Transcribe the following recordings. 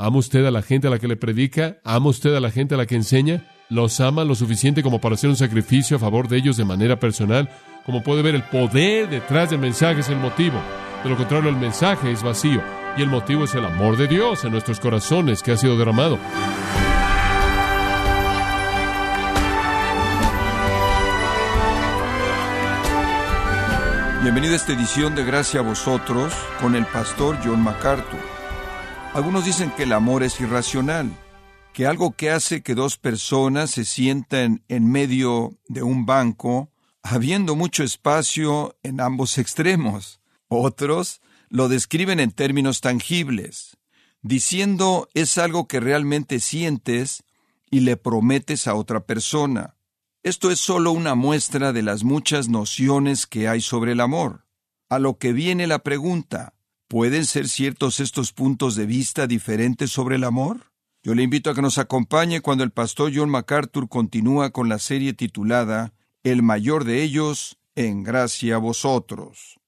¿Ama usted a la gente a la que le predica? ¿Ama usted a la gente a la que enseña? ¿Los ama lo suficiente como para hacer un sacrificio a favor de ellos de manera personal? Como puede ver, el poder detrás del mensaje es el motivo. De lo contrario, el mensaje es vacío. Y el motivo es el amor de Dios en nuestros corazones que ha sido derramado. Bienvenido a esta edición de Gracia a vosotros con el pastor John MacArthur. Algunos dicen que el amor es irracional, que algo que hace que dos personas se sientan en medio de un banco, habiendo mucho espacio en ambos extremos. Otros lo describen en términos tangibles, diciendo es algo que realmente sientes y le prometes a otra persona. Esto es solo una muestra de las muchas nociones que hay sobre el amor. A lo que viene la pregunta, ¿pueden ser ciertos estos puntos de vista diferentes sobre el amor? Yo le invito a que nos acompañe cuando el pastor John MacArthur continúa con la serie titulada El mayor de ellos, en gracia a vosotros.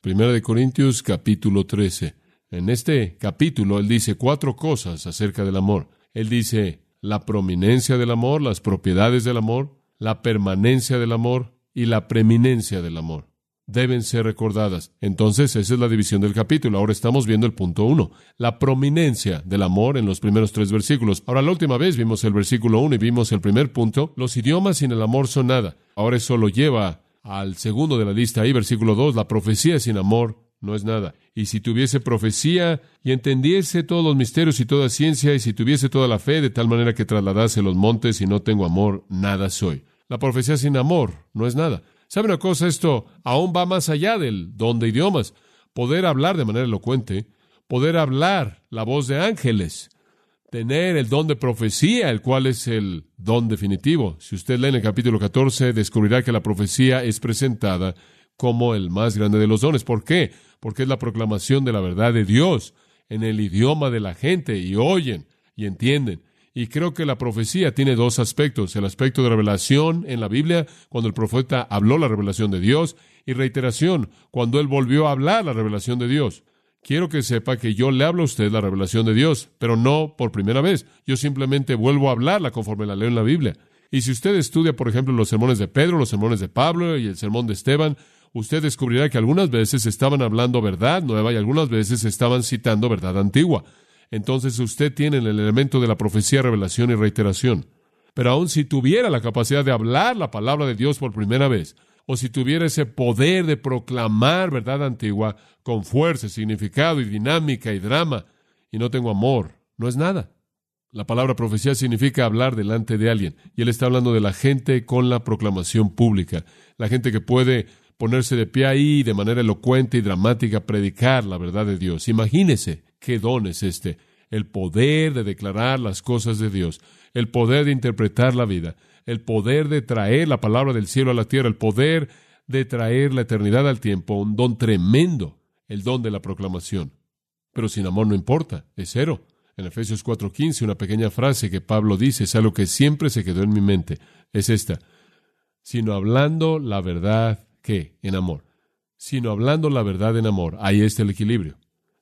Primera de Corintios capítulo 13. En este capítulo él dice cuatro cosas acerca del amor. Él dice la prominencia del amor, las propiedades del amor, la permanencia del amor y la preeminencia del amor. Deben ser recordadas. Entonces, esa es la división del capítulo. Ahora estamos viendo el punto uno, la prominencia del amor en los primeros tres versículos. Ahora, la última vez vimos el versículo uno y vimos el primer punto. Los idiomas sin el amor son nada. Ahora eso lo lleva al segundo de la lista ahí, versículo dos, la profecía sin amor no es nada. Y si tuviese profecía y entendiese todos los misterios y toda ciencia, y si tuviese toda la fe de tal manera que trasladase los montes y no tengo amor, nada soy. La profecía sin amor no es nada. ¿Sabe una cosa? Esto aún va más allá del don de idiomas. Poder hablar de manera elocuente, poder hablar la voz de ángeles, tener el don de profecía, el cual es el don definitivo. Si usted lee en el capítulo 14, descubrirá que la profecía es presentada como el más grande de los dones. ¿Por qué? Porque es la proclamación de la verdad de Dios en el idioma de la gente y oyen y entienden. Y creo que la profecía tiene dos aspectos. El aspecto de revelación en la Biblia, cuando el profeta habló la revelación de Dios, y reiteración, cuando él volvió a hablar la revelación de Dios. Quiero que sepa que yo le hablo a usted la revelación de Dios, pero no por primera vez. Yo simplemente vuelvo a hablarla conforme la leo en la Biblia. Y si usted estudia, por ejemplo, los sermones de Pedro, los sermones de Pablo y el sermón de Esteban, usted descubrirá que algunas veces estaban hablando verdad nueva y algunas veces estaban citando verdad antigua. Entonces usted tiene el elemento de la profecía, revelación y reiteración. Pero aun si tuviera la capacidad de hablar la palabra de Dios por primera vez, o si tuviera ese poder de proclamar verdad antigua con fuerza, significado y dinámica y drama, y no tengo amor, no es nada. La palabra profecía significa hablar delante de alguien, y él está hablando de la gente con la proclamación pública, la gente que puede ponerse de pie ahí de manera elocuente y dramática predicar la verdad de Dios. Imagínese qué don es este, el poder de declarar las cosas de Dios, el poder de interpretar la vida, el poder de traer la palabra del cielo a la tierra, el poder de traer la eternidad al tiempo, un don tremendo, el don de la proclamación. Pero sin amor no importa, es cero. En Efesios 4:15, una pequeña frase que Pablo dice, es algo que siempre se quedó en mi mente, es esta, sino hablando la verdad, ¿qué? En amor. Sino hablando la verdad en amor, ahí está el equilibrio.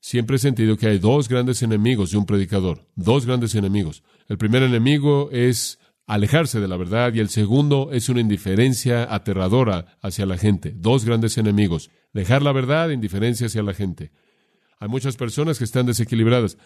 Siempre he sentido que hay dos grandes enemigos de un predicador, dos grandes enemigos. El primer enemigo es alejarse de la verdad y el segundo es una indiferencia aterradora hacia la gente. Dos grandes enemigos. Dejar la verdad e indiferencia hacia la gente. Hay muchas personas que están desequilibradas.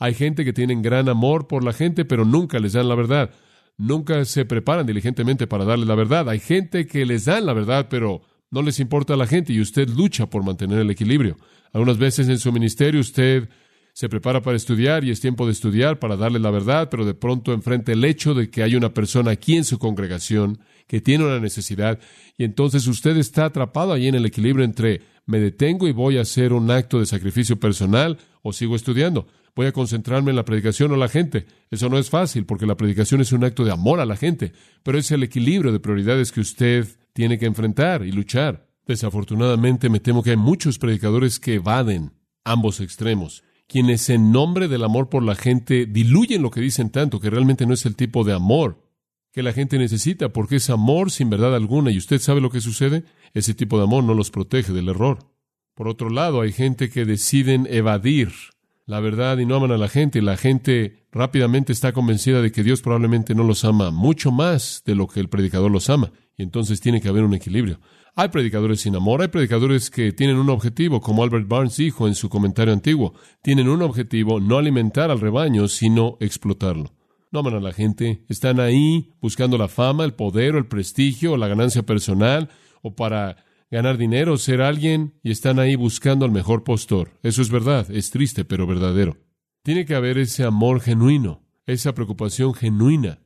Hay gente que tienen gran amor por la gente, pero nunca les dan la verdad. Nunca se preparan diligentemente para darle la verdad. Hay gente que les dan la verdad, pero no les importa a la gente y usted lucha por mantener el equilibrio. Algunas veces en su ministerio usted se prepara para estudiar y es tiempo de estudiar para darle la verdad, pero de pronto enfrenta el hecho de que hay una persona aquí en su congregación que tiene una necesidad y entonces usted está atrapado ahí en el equilibrio entre me detengo y voy a hacer un acto de sacrificio personal o sigo estudiando. Voy a concentrarme en la predicación o la gente. Eso no es fácil porque la predicación es un acto de amor a la gente, pero es el equilibrio de prioridades que usted tiene que enfrentar y luchar. Desafortunadamente me temo que hay muchos predicadores que evaden ambos extremos quienes en nombre del amor por la gente diluyen lo que dicen tanto, que realmente no es el tipo de amor que la gente necesita, porque es amor sin verdad alguna. ¿Y usted sabe lo que sucede? Ese tipo de amor no los protege del error. Por otro lado, hay gente que deciden evadir la verdad y no aman a la gente, y la gente rápidamente está convencida de que Dios probablemente no los ama mucho más de lo que el predicador los ama. Y entonces tiene que haber un equilibrio. Hay predicadores sin amor, hay predicadores que tienen un objetivo, como Albert Barnes dijo en su comentario antiguo. Tienen un objetivo, no alimentar al rebaño, sino explotarlo. No aman a la gente, están ahí buscando la fama, el poder el prestigio o la ganancia personal o para ganar dinero, ser alguien, y están ahí buscando al mejor postor. Eso es verdad, es triste, pero verdadero. Tiene que haber ese amor genuino, esa preocupación genuina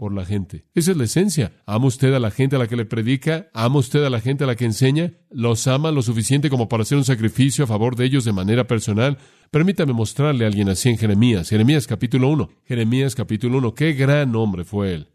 por la gente. Esa es la esencia. ¿Ama usted a la gente a la que le predica? ¿Ama usted a la gente a la que enseña? ¿Los ama lo suficiente como para hacer un sacrificio a favor de ellos de manera personal? Permítame mostrarle a alguien así en Jeremías. Jeremías capítulo 1. Jeremías capítulo 1. Qué gran hombre fue él.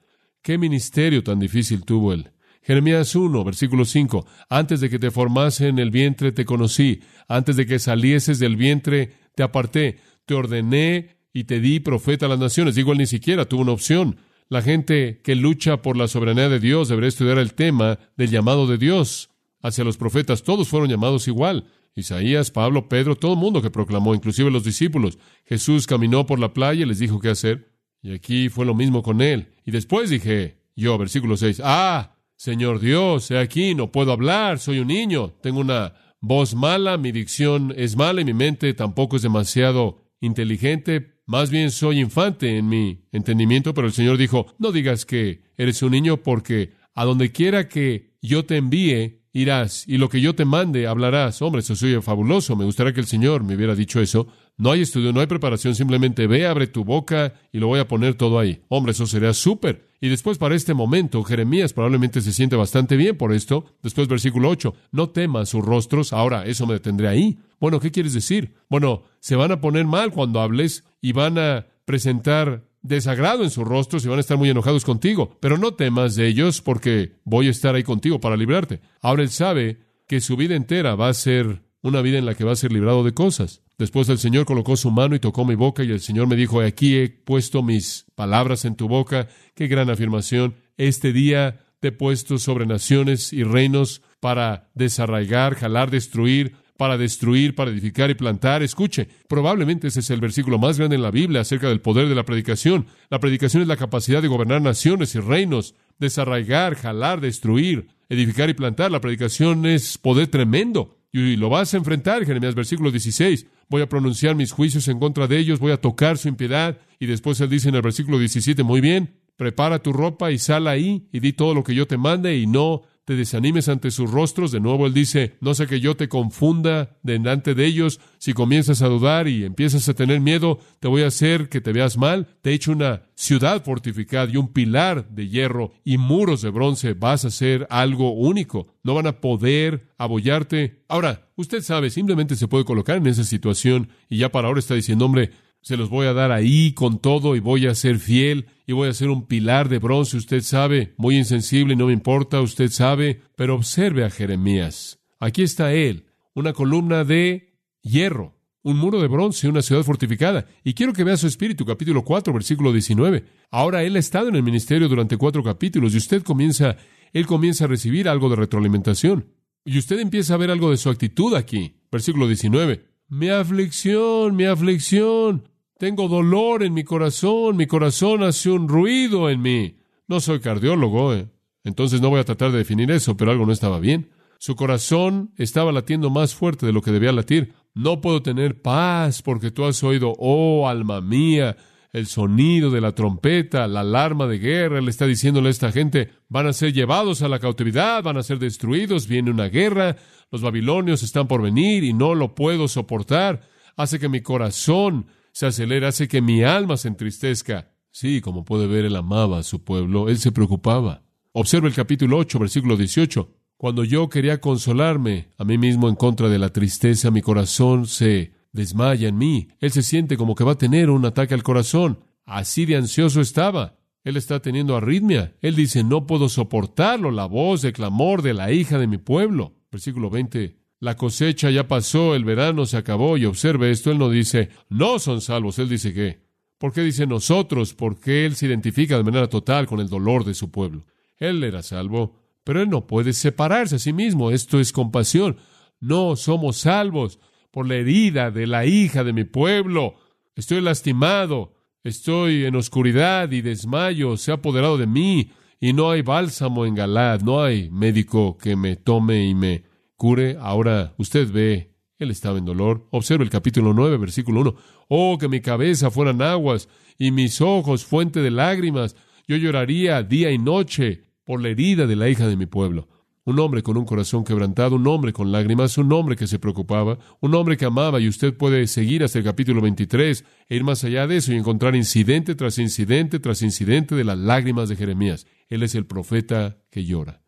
Qué ministerio tan difícil tuvo él. Jeremías 1, versículo 5. Antes de que te formase en el vientre te conocí, antes de que salieses del vientre te aparté, te ordené y te di profeta a las naciones. Digo, él ni siquiera tuvo una opción. La gente que lucha por la soberanía de Dios debería estudiar el tema del llamado de Dios hacia los profetas. Todos fueron llamados igual. Isaías, Pablo, Pedro, todo el mundo que proclamó, inclusive los discípulos. Jesús caminó por la playa y les dijo qué hacer. Y aquí fue lo mismo con él. Y después dije, yo, versículo 6, ah, Señor Dios, he aquí, no puedo hablar, soy un niño, tengo una voz mala, mi dicción es mala y mi mente tampoco es demasiado inteligente, más bien soy infante en mi entendimiento, pero el Señor dijo, no digas que eres un niño porque a donde quiera que yo te envíe, irás, y lo que yo te mande, hablarás. Hombre, eso soy fabuloso, me gustaría que el Señor me hubiera dicho eso. No hay estudio, no hay preparación, simplemente ve, abre tu boca y lo voy a poner todo ahí. Hombre, eso sería súper. Y después para este momento, Jeremías probablemente se siente bastante bien por esto. Después versículo 8, no temas sus rostros. Ahora, eso me detendré ahí. Bueno, ¿qué quieres decir? Bueno, se van a poner mal cuando hables y van a presentar desagrado en sus rostros y van a estar muy enojados contigo. Pero no temas de ellos porque voy a estar ahí contigo para librarte. Ahora él sabe que su vida entera va a ser una vida en la que va a ser librado de cosas. Después el Señor colocó su mano y tocó mi boca y el Señor me dijo, aquí he puesto mis palabras en tu boca. Qué gran afirmación. Este día te he puesto sobre naciones y reinos para desarraigar, jalar, destruir, para destruir, para edificar y plantar. Escuche, probablemente ese es el versículo más grande en la Biblia acerca del poder de la predicación. La predicación es la capacidad de gobernar naciones y reinos, desarraigar, jalar, destruir, edificar y plantar. La predicación es poder tremendo. Y lo vas a enfrentar, Jeremías, versículo 16 voy a pronunciar mis juicios en contra de ellos, voy a tocar su impiedad. Y después él dice en el versículo 17, muy bien, prepara tu ropa y sal ahí y di todo lo que yo te mande y no te desanimes ante sus rostros. De nuevo él dice, no sé que yo te confunda delante de ellos. Si comienzas a dudar y empiezas a tener miedo, te voy a hacer que te veas mal. Te he hecho una ciudad fortificada y un pilar de hierro y muros de bronce. Vas a ser algo único. No van a poder abollarte. Ahora, usted sabe, simplemente se puede colocar en esa situación y ya para ahora está diciendo, hombre, se los voy a dar ahí con todo y voy a ser fiel y voy a ser un pilar de bronce, usted sabe, muy insensible no me importa, usted sabe, pero observe a Jeremías. Aquí está él, una columna de hierro, un muro de bronce, una ciudad fortificada. Y quiero que vea su espíritu, capítulo 4, versículo 19. Ahora él ha estado en el ministerio durante cuatro capítulos y usted comienza, él comienza a recibir algo de retroalimentación. Y usted empieza a ver algo de su actitud aquí. Versículo 19. Mi aflicción, mi aflicción. Tengo dolor en mi corazón, mi corazón hace un ruido en mí. No soy cardiólogo, eh. entonces no voy a tratar de definir eso, pero algo no estaba bien. Su corazón estaba latiendo más fuerte de lo que debía latir. No puedo tener paz porque tú has oído, oh alma mía, el sonido de la trompeta, la alarma de guerra. Él está diciéndole a esta gente, van a ser llevados a la cautividad, van a ser destruidos, viene una guerra, los babilonios están por venir y no lo puedo soportar. Hace que mi corazón se acelera, hace que mi alma se entristezca. Sí, como puede ver, él amaba a su pueblo, él se preocupaba. Observa el capítulo 8, versículo 18. Cuando yo quería consolarme a mí mismo en contra de la tristeza, mi corazón se desmaya en mí. Él se siente como que va a tener un ataque al corazón. Así de ansioso estaba. Él está teniendo arritmia. Él dice, no puedo soportarlo, la voz de clamor de la hija de mi pueblo. Versículo 20. La cosecha ya pasó, el verano se acabó y observe esto, él no dice, no son salvos, él dice que. ¿Por qué dice nosotros? Porque él se identifica de manera total con el dolor de su pueblo. Él era salvo, pero él no puede separarse a sí mismo. Esto es compasión. No somos salvos por la herida de la hija de mi pueblo. Estoy lastimado, estoy en oscuridad y desmayo, se ha apoderado de mí, y no hay bálsamo en Galad, no hay médico que me tome y me cure. Ahora usted ve, él estaba en dolor. Observe el capítulo 9, versículo 1. Oh, que mi cabeza fueran aguas y mis ojos fuente de lágrimas. Yo lloraría día y noche por la herida de la hija de mi pueblo. Un hombre con un corazón quebrantado, un hombre con lágrimas, un hombre que se preocupaba, un hombre que amaba, y usted puede seguir hasta el capítulo 23 e ir más allá de eso y encontrar incidente tras incidente tras incidente de las lágrimas de Jeremías. Él es el profeta que llora.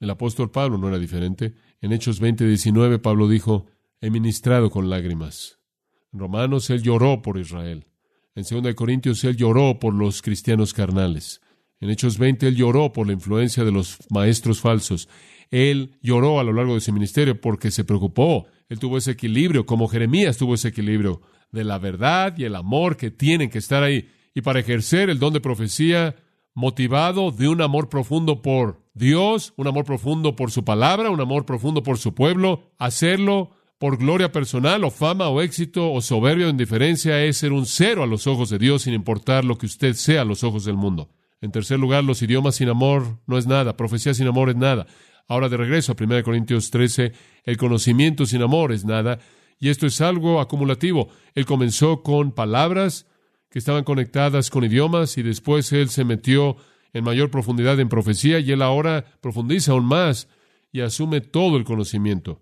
El apóstol Pablo no era diferente. En Hechos 20, 19, Pablo dijo, he ministrado con lágrimas. En Romanos, él lloró por Israel. En 2 Corintios, él lloró por los cristianos carnales. En Hechos 20, él lloró por la influencia de los maestros falsos. Él lloró a lo largo de su ministerio porque se preocupó. Él tuvo ese equilibrio, como Jeremías tuvo ese equilibrio de la verdad y el amor que tienen que estar ahí. Y para ejercer el don de profecía, motivado de un amor profundo por Dios, un amor profundo por su palabra, un amor profundo por su pueblo, hacerlo por gloria personal o fama o éxito o soberbia o indiferencia es ser un cero a los ojos de Dios sin importar lo que usted sea a los ojos del mundo. En tercer lugar, los idiomas sin amor no es nada, profecía sin amor es nada. Ahora de regreso a 1 Corintios 13, el conocimiento sin amor es nada, y esto es algo acumulativo. Él comenzó con palabras que estaban conectadas con idiomas y después él se metió en mayor profundidad en profecía y él ahora profundiza aún más y asume todo el conocimiento.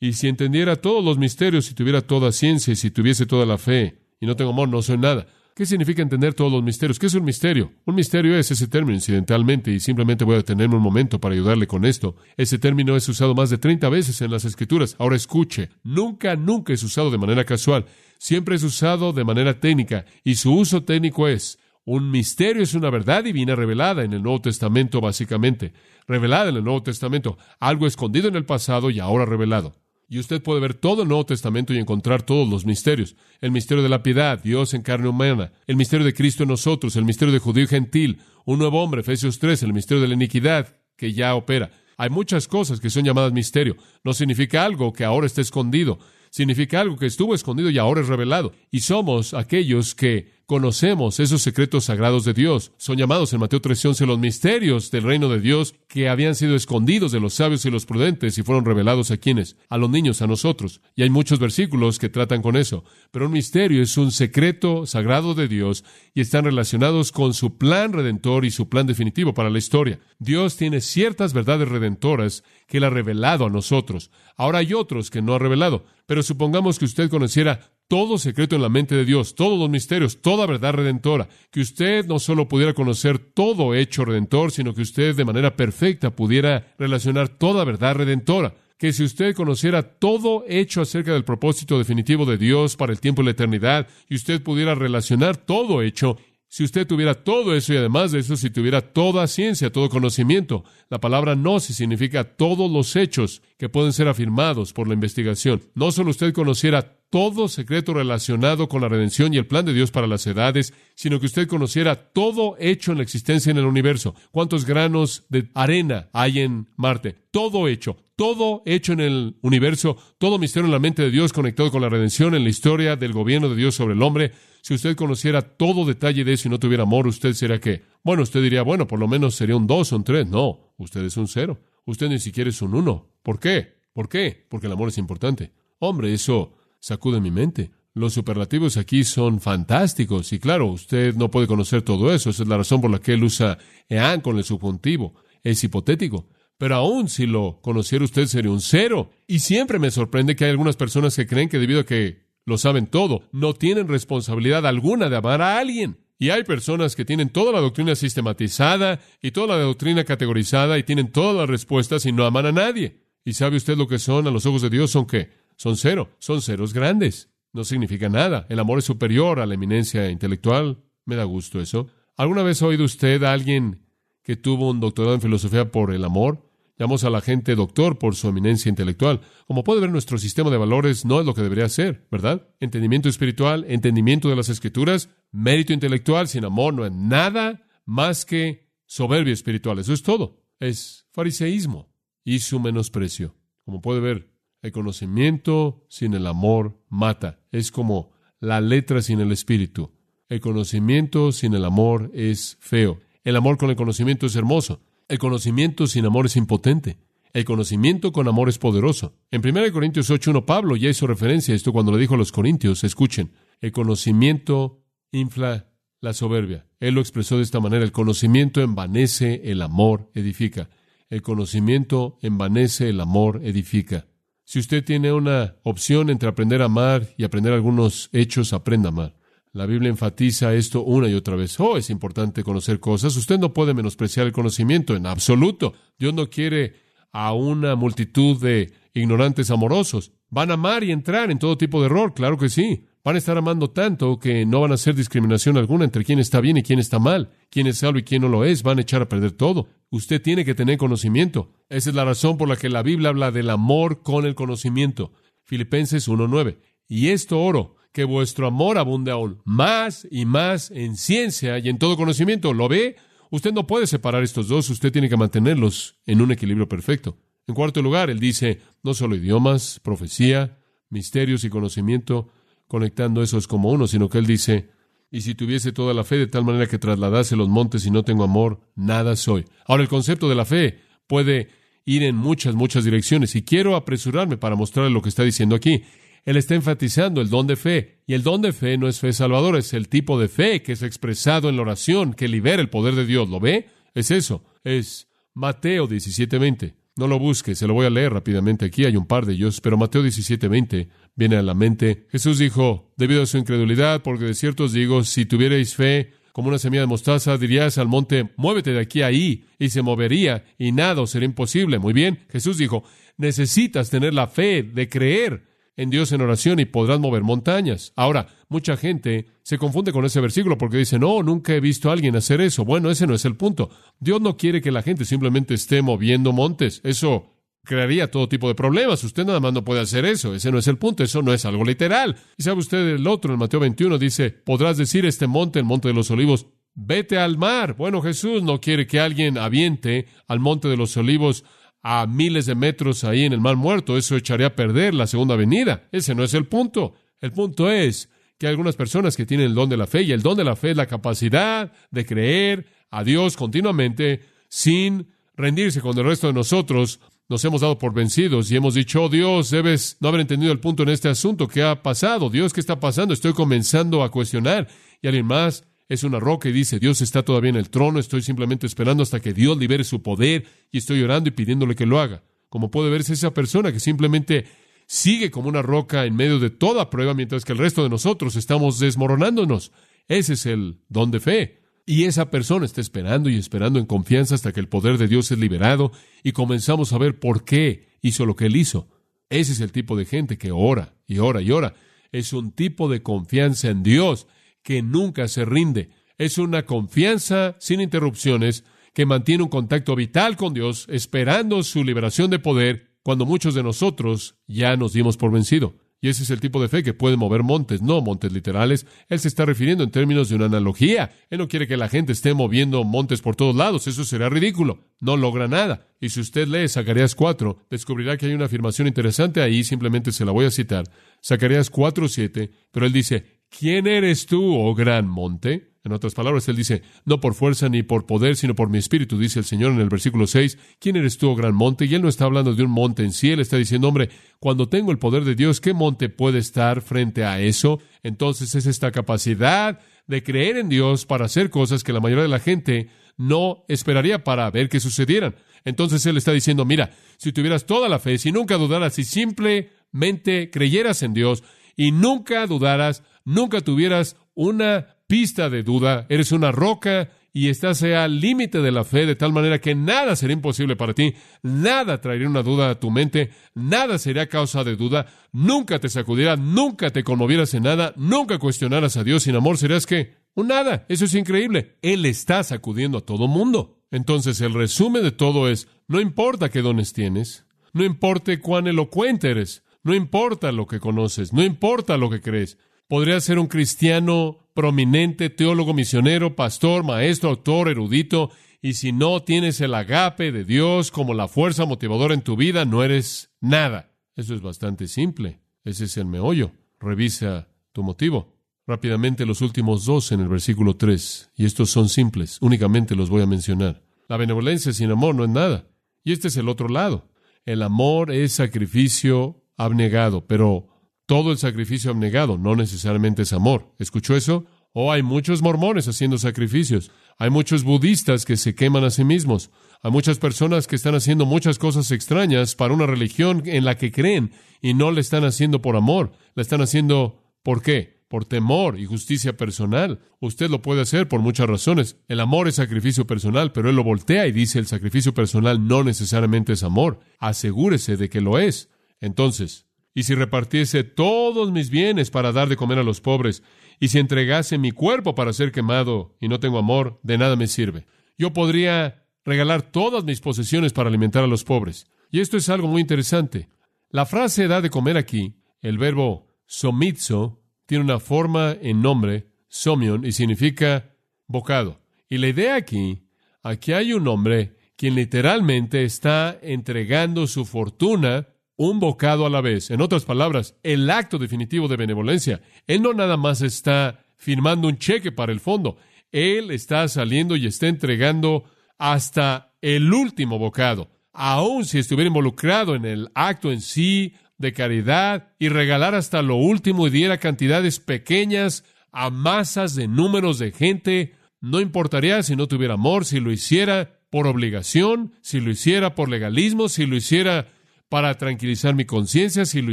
Y si entendiera todos los misterios, si tuviera toda ciencia y si tuviese toda la fe, y no tengo amor, no soy nada. ¿Qué significa entender todos los misterios? ¿Qué es un misterio? Un misterio es ese término incidentalmente, y simplemente voy a detenerme un momento para ayudarle con esto. Ese término es usado más de 30 veces en las Escrituras. Ahora escuche, nunca, nunca es usado de manera casual. Siempre es usado de manera técnica, y su uso técnico es un misterio es una verdad divina revelada en el Nuevo Testamento, básicamente. Revelada en el Nuevo Testamento. Algo escondido en el pasado y ahora revelado. Y usted puede ver todo el Nuevo Testamento y encontrar todos los misterios. El misterio de la piedad, Dios en carne humana. El misterio de Cristo en nosotros. El misterio de judío y gentil. Un nuevo hombre, Efesios 3. El misterio de la iniquidad que ya opera. Hay muchas cosas que son llamadas misterio. No significa algo que ahora está escondido. Significa algo que estuvo escondido y ahora es revelado. Y somos aquellos que conocemos esos secretos sagrados de Dios. Son llamados en Mateo 13:11 los misterios del reino de Dios que habían sido escondidos de los sabios y los prudentes y fueron revelados a quienes, a los niños, a nosotros. Y hay muchos versículos que tratan con eso. Pero un misterio es un secreto sagrado de Dios y están relacionados con su plan redentor y su plan definitivo para la historia. Dios tiene ciertas verdades redentoras que Él ha revelado a nosotros. Ahora hay otros que no ha revelado. Pero supongamos que usted conociera todo secreto en la mente de Dios, todos los misterios, toda verdad redentora, que usted no solo pudiera conocer todo hecho redentor, sino que usted de manera perfecta pudiera relacionar toda verdad redentora, que si usted conociera todo hecho acerca del propósito definitivo de Dios para el tiempo y la eternidad, y usted pudiera relacionar todo hecho, si usted tuviera todo eso y además de eso, si tuviera toda ciencia, todo conocimiento, la palabra gnosis significa todos los hechos que pueden ser afirmados por la investigación. No solo usted conociera todo secreto relacionado con la redención y el plan de Dios para las edades, sino que usted conociera todo hecho en la existencia en el universo. ¿Cuántos granos de arena hay en Marte? Todo hecho, todo hecho en el universo, todo misterio en la mente de Dios conectado con la redención en la historia del gobierno de Dios sobre el hombre. Si usted conociera todo detalle de eso y no tuviera amor, usted sería que, bueno, usted diría, bueno, por lo menos sería un dos o un tres. No, usted es un cero. Usted ni siquiera es un uno. ¿Por qué? ¿Por qué? Porque el amor es importante. Hombre, eso sacude mi mente. Los superlativos aquí son fantásticos y claro, usted no puede conocer todo eso. Esa es la razón por la que él usa ean con el subjuntivo. Es hipotético. Pero aún si lo conociera usted sería un cero. Y siempre me sorprende que hay algunas personas que creen que debido a que lo saben todo, no tienen responsabilidad alguna de amar a alguien. Y hay personas que tienen toda la doctrina sistematizada y toda la doctrina categorizada y tienen todas las respuestas y no aman a nadie. ¿Y sabe usted lo que son a los ojos de Dios? Son qué? Son cero, son ceros grandes. No significa nada. El amor es superior a la eminencia intelectual. Me da gusto eso. ¿Alguna vez ha oído usted a alguien que tuvo un doctorado en filosofía por el amor? Llamamos a la gente doctor por su eminencia intelectual. Como puede ver, nuestro sistema de valores no es lo que debería ser, ¿verdad? Entendimiento espiritual, entendimiento de las escrituras, mérito intelectual sin amor no es nada más que soberbia espiritual. Eso es todo. Es fariseísmo y su menosprecio. Como puede ver, El conocimiento sin el amor mata. Es como la letra sin el espíritu. El conocimiento sin el amor es feo. El amor con el conocimiento es hermoso. El conocimiento sin amor es impotente. El conocimiento con amor es poderoso. En 1 Corintios 8.1 Pablo ya hizo referencia a esto cuando le dijo a los corintios, escuchen, el conocimiento infla la soberbia. Él lo expresó de esta manera, el conocimiento envanece, el amor edifica. El conocimiento envanece, el amor edifica. Si usted tiene una opción entre aprender a amar y aprender algunos hechos, aprenda a amar. La Biblia enfatiza esto una y otra vez. Oh, es importante conocer cosas. Usted no puede menospreciar el conocimiento en absoluto. Dios no quiere a una multitud de ignorantes amorosos. Van a amar y entrar en todo tipo de error, claro que sí. Van a estar amando tanto que no van a hacer discriminación alguna entre quién está bien y quién está mal, quién es salvo y quién no lo es, van a echar a perder todo. Usted tiene que tener conocimiento. Esa es la razón por la que la Biblia habla del amor con el conocimiento. Filipenses 1.9. Y esto oro, que vuestro amor abunde aún más y más en ciencia y en todo conocimiento. ¿Lo ve? Usted no puede separar estos dos, usted tiene que mantenerlos en un equilibrio perfecto. En cuarto lugar, él dice, no solo idiomas, profecía, misterios y conocimiento, conectando esos como uno, sino que él dice, y si tuviese toda la fe de tal manera que trasladase los montes y no tengo amor, nada soy. Ahora, el concepto de la fe puede ir en muchas, muchas direcciones, y quiero apresurarme para mostrarle lo que está diciendo aquí. Él está enfatizando el don de fe. Y el don de fe no es fe salvadora, es el tipo de fe que es expresado en la oración, que libera el poder de Dios. ¿Lo ve? Es eso. Es Mateo 17:20. No lo busque, se lo voy a leer rápidamente. Aquí hay un par de ellos, pero Mateo 17:20 viene a la mente. Jesús dijo, debido a su incredulidad, porque de cierto os digo, si tuvierais fe como una semilla de mostaza, dirías al monte, muévete de aquí a ahí, y se movería, y nada os será imposible. Muy bien, Jesús dijo, necesitas tener la fe de creer en Dios en oración y podrás mover montañas. Ahora, mucha gente se confunde con ese versículo porque dice, no, nunca he visto a alguien hacer eso. Bueno, ese no es el punto. Dios no quiere que la gente simplemente esté moviendo montes. Eso crearía todo tipo de problemas. Usted nada más no puede hacer eso. Ese no es el punto. Eso no es algo literal. Y sabe usted el otro, en Mateo 21, dice, podrás decir este monte, el monte de los olivos, vete al mar. Bueno, Jesús no quiere que alguien aviente al monte de los olivos a miles de metros ahí en el mar muerto, eso echaría a perder la segunda venida. Ese no es el punto. El punto es que hay algunas personas que tienen el don de la fe y el don de la fe es la capacidad de creer a Dios continuamente sin rendirse cuando el resto de nosotros nos hemos dado por vencidos y hemos dicho, oh Dios, debes no haber entendido el punto en este asunto. ¿Qué ha pasado? Dios, ¿qué está pasando? Estoy comenzando a cuestionar. Y alguien más es una roca y dice, Dios está todavía en el trono, estoy simplemente esperando hasta que Dios libere su poder y estoy orando y pidiéndole que lo haga. Como puede verse esa persona que simplemente sigue como una roca en medio de toda prueba, mientras que el resto de nosotros estamos desmoronándonos. Ese es el don de fe. Y esa persona está esperando y esperando en confianza hasta que el poder de Dios es liberado y comenzamos a ver por qué hizo lo que él hizo. Ese es el tipo de gente que ora y ora y ora. Es un tipo de confianza en Dios que nunca se rinde. Es una confianza sin interrupciones que mantiene un contacto vital con Dios, esperando su liberación de poder cuando muchos de nosotros ya nos dimos por vencido. Y ese es el tipo de fe que puede mover montes, no montes literales. Él se está refiriendo en términos de una analogía. Él no quiere que la gente esté moviendo montes por todos lados. Eso será ridículo. No logra nada. Y si usted lee Zacarías 4, descubrirá que hay una afirmación interesante ahí. Simplemente se la voy a citar. Zacarías 4.7. Pero él dice, ¿quién eres tú, oh gran monte? En otras palabras, él dice, no por fuerza ni por poder, sino por mi espíritu, dice el Señor en el versículo 6, ¿quién eres tú, oh gran monte? Y él no está hablando de un monte en sí, él está diciendo, hombre, cuando tengo el poder de Dios, ¿qué monte puede estar frente a eso? Entonces es esta capacidad de creer en Dios para hacer cosas que la mayoría de la gente no esperaría para ver que sucedieran. Entonces él está diciendo, mira, si tuvieras toda la fe, si nunca dudaras, si simplemente creyeras en Dios y nunca dudaras, nunca tuvieras una pista de duda, eres una roca y estás al límite de la fe de tal manera que nada será imposible para ti, nada traería una duda a tu mente, nada sería causa de duda, nunca te sacudirá, nunca te conmovieras en nada, nunca cuestionaras a Dios sin amor, serás que un nada, eso es increíble. Él está sacudiendo a todo mundo. Entonces el resumen de todo es, no importa qué dones tienes, no importa cuán elocuente eres, no importa lo que conoces, no importa lo que crees, Podría ser un cristiano prominente, teólogo, misionero, pastor, maestro, autor, erudito, y si no tienes el agape de Dios como la fuerza motivadora en tu vida, no eres nada. Eso es bastante simple. Ese es el meollo. Revisa tu motivo. Rápidamente los últimos dos en el versículo 3, y estos son simples, únicamente los voy a mencionar. La benevolencia sin amor no es nada. Y este es el otro lado. El amor es sacrificio abnegado, pero todo el sacrificio abnegado no necesariamente es amor. ¿Escuchó eso? Oh, hay muchos mormones haciendo sacrificios. Hay muchos budistas que se queman a sí mismos. Hay muchas personas que están haciendo muchas cosas extrañas para una religión en la que creen y no le están haciendo por amor. La están haciendo ¿por qué? Por temor y justicia personal. Usted lo puede hacer por muchas razones. El amor es sacrificio personal, pero él lo voltea y dice el sacrificio personal no necesariamente es amor. Asegúrese de que lo es. Entonces, y si repartiese todos mis bienes para dar de comer a los pobres, y si entregase mi cuerpo para ser quemado y no tengo amor, de nada me sirve. Yo podría regalar todas mis posesiones para alimentar a los pobres. Y esto es algo muy interesante. La frase da de comer aquí, el verbo somitzo, tiene una forma en nombre, somion, y significa bocado. Y la idea aquí, aquí hay un hombre quien literalmente está entregando su fortuna un bocado a la vez. En otras palabras, el acto definitivo de benevolencia. Él no nada más está firmando un cheque para el fondo. Él está saliendo y está entregando hasta el último bocado. Aun si estuviera involucrado en el acto en sí de caridad y regalar hasta lo último y diera cantidades pequeñas a masas de números de gente, no importaría si no tuviera amor, si lo hiciera por obligación, si lo hiciera por legalismo, si lo hiciera para tranquilizar mi conciencia, si lo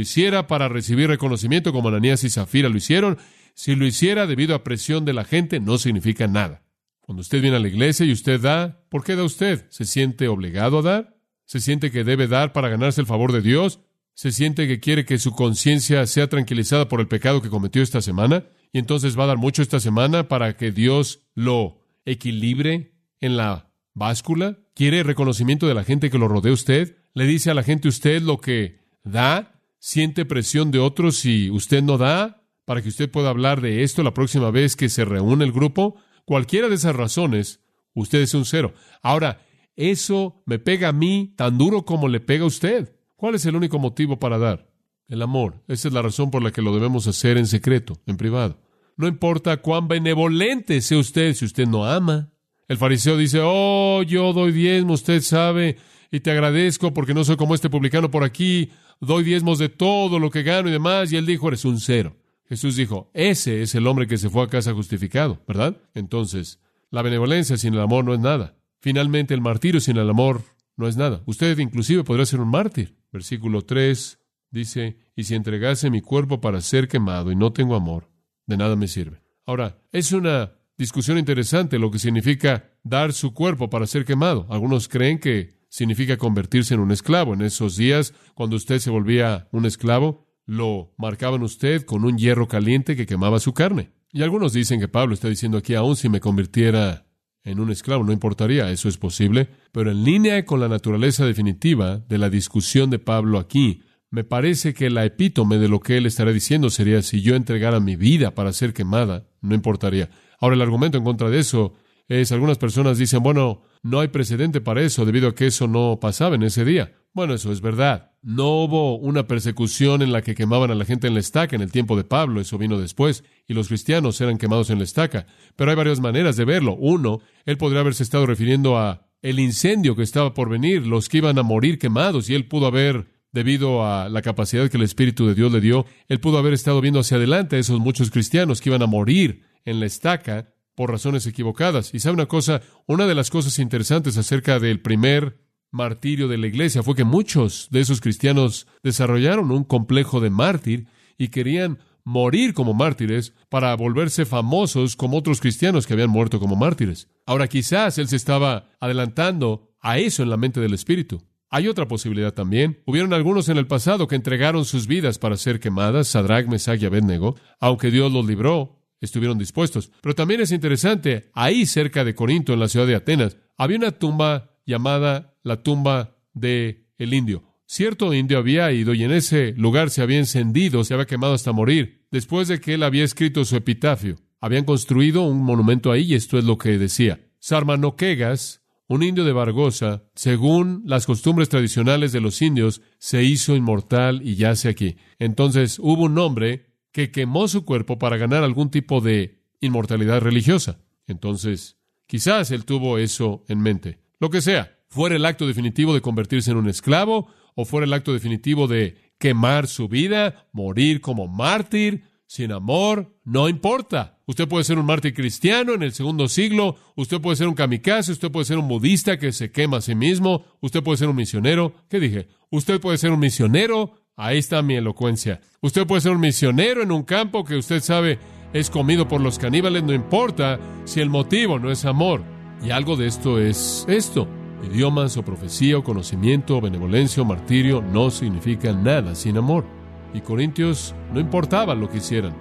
hiciera para recibir reconocimiento como Ananías y Zafira lo hicieron, si lo hiciera debido a presión de la gente, no significa nada. Cuando usted viene a la iglesia y usted da, ¿por qué da usted? ¿Se siente obligado a dar? ¿Se siente que debe dar para ganarse el favor de Dios? ¿Se siente que quiere que su conciencia sea tranquilizada por el pecado que cometió esta semana? Y entonces va a dar mucho esta semana para que Dios lo equilibre en la báscula. ¿Quiere reconocimiento de la gente que lo rodea usted? Le dice a la gente usted lo que da, siente presión de otros si usted no da, para que usted pueda hablar de esto la próxima vez que se reúne el grupo. Cualquiera de esas razones, usted es un cero. Ahora, eso me pega a mí tan duro como le pega a usted. ¿Cuál es el único motivo para dar? El amor. Esa es la razón por la que lo debemos hacer en secreto, en privado. No importa cuán benevolente sea usted si usted no ama. El fariseo dice, oh, yo doy diezmo, usted sabe, y te agradezco porque no soy como este publicano por aquí, doy diezmos de todo lo que gano y demás. Y él dijo, eres un cero. Jesús dijo, ese es el hombre que se fue a casa justificado, ¿verdad? Entonces, la benevolencia sin el amor no es nada. Finalmente, el martirio sin el amor no es nada. Usted inclusive podría ser un mártir. Versículo 3 dice, y si entregase mi cuerpo para ser quemado y no tengo amor, de nada me sirve. Ahora, es una discusión interesante lo que significa dar su cuerpo para ser quemado. Algunos creen que significa convertirse en un esclavo. En esos días, cuando usted se volvía un esclavo, lo marcaban usted con un hierro caliente que quemaba su carne. Y algunos dicen que Pablo está diciendo aquí, aún si me convirtiera en un esclavo, no importaría, eso es posible, pero en línea con la naturaleza definitiva de la discusión de Pablo aquí, me parece que la epítome de lo que él estará diciendo sería si yo entregara mi vida para ser quemada, no importaría. Ahora el argumento en contra de eso es, algunas personas dicen, bueno, no hay precedente para eso debido a que eso no pasaba en ese día. Bueno, eso es verdad. No hubo una persecución en la que quemaban a la gente en la estaca en el tiempo de Pablo, eso vino después, y los cristianos eran quemados en la estaca. Pero hay varias maneras de verlo. Uno, él podría haberse estado refiriendo a el incendio que estaba por venir, los que iban a morir quemados, y él pudo haber, debido a la capacidad que el Espíritu de Dios le dio, él pudo haber estado viendo hacia adelante a esos muchos cristianos que iban a morir en la estaca por razones equivocadas. Y sabe una cosa, una de las cosas interesantes acerca del primer martirio de la iglesia fue que muchos de esos cristianos desarrollaron un complejo de mártir y querían morir como mártires para volverse famosos como otros cristianos que habían muerto como mártires. Ahora quizás él se estaba adelantando a eso en la mente del Espíritu. Hay otra posibilidad también. Hubieron algunos en el pasado que entregaron sus vidas para ser quemadas, Sadrach, Mesach y Abednego, aunque Dios los libró estuvieron dispuestos. Pero también es interesante, ahí cerca de Corinto, en la ciudad de Atenas, había una tumba llamada la tumba de el indio. Cierto indio había ido y en ese lugar se había encendido, se había quemado hasta morir, después de que él había escrito su epitafio. Habían construido un monumento ahí y esto es lo que decía. Sarmanoquegas, Un indio de Bargosa, según las costumbres tradicionales de los indios, se hizo inmortal y yace aquí. Entonces hubo un hombre que quemó su cuerpo para ganar algún tipo de inmortalidad religiosa. Entonces, quizás él tuvo eso en mente. Lo que sea, fuera el acto definitivo de convertirse en un esclavo, o fuera el acto definitivo de quemar su vida, morir como mártir, sin amor, no importa. Usted puede ser un mártir cristiano en el segundo siglo, usted puede ser un kamikaze, usted puede ser un budista que se quema a sí mismo, usted puede ser un misionero. ¿Qué dije? Usted puede ser un misionero, ahí está mi elocuencia. Usted puede ser un misionero en un campo que usted sabe es comido por los caníbales, no importa si el motivo no es amor. Y algo de esto es esto. Idiomas o profecía o conocimiento o benevolencia o martirio no significan nada sin amor. Y Corintios no importaba lo que hicieran.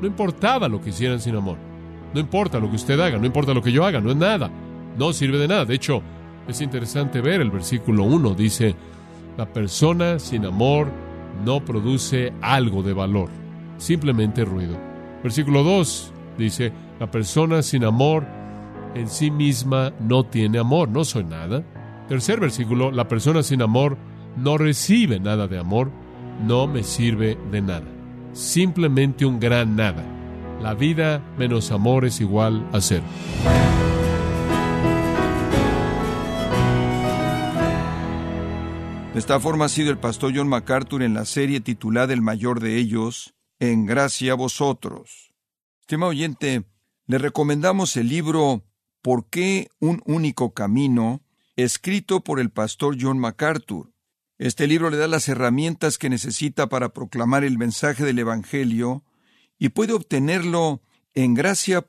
No importaba lo que hicieran sin amor. No importa lo que usted haga, no importa lo que yo haga, no es nada. No sirve de nada. De hecho, es interesante ver el versículo 1. Dice, la persona sin amor no produce algo de valor, simplemente ruido. Versículo 2 dice, la persona sin amor en sí misma no tiene amor, no soy nada. Tercer versículo, la persona sin amor no recibe nada de amor, no me sirve de nada. Simplemente un gran nada. La vida menos amor es igual a cero. De esta forma ha sido el pastor John MacArthur en la serie titulada El mayor de ellos, En gracia a vosotros. Estimado oyente, le recomendamos el libro ¿Por qué un único camino? escrito por el pastor John MacArthur. Este libro le da las herramientas que necesita para proclamar el mensaje del Evangelio y puede obtenerlo en gracia.org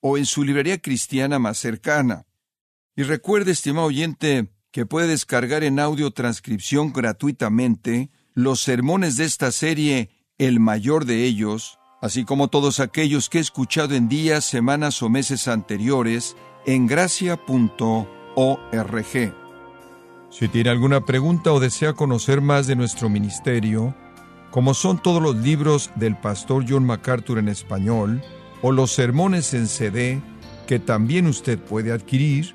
o en su librería cristiana más cercana. Y recuerde, estimado oyente, que puede descargar en audio transcripción gratuitamente los sermones de esta serie, el mayor de ellos, así como todos aquellos que he escuchado en días, semanas o meses anteriores en gracia.org. Si tiene alguna pregunta o desea conocer más de nuestro ministerio, como son todos los libros del pastor John MacArthur en español, o los sermones en CD que también usted puede adquirir,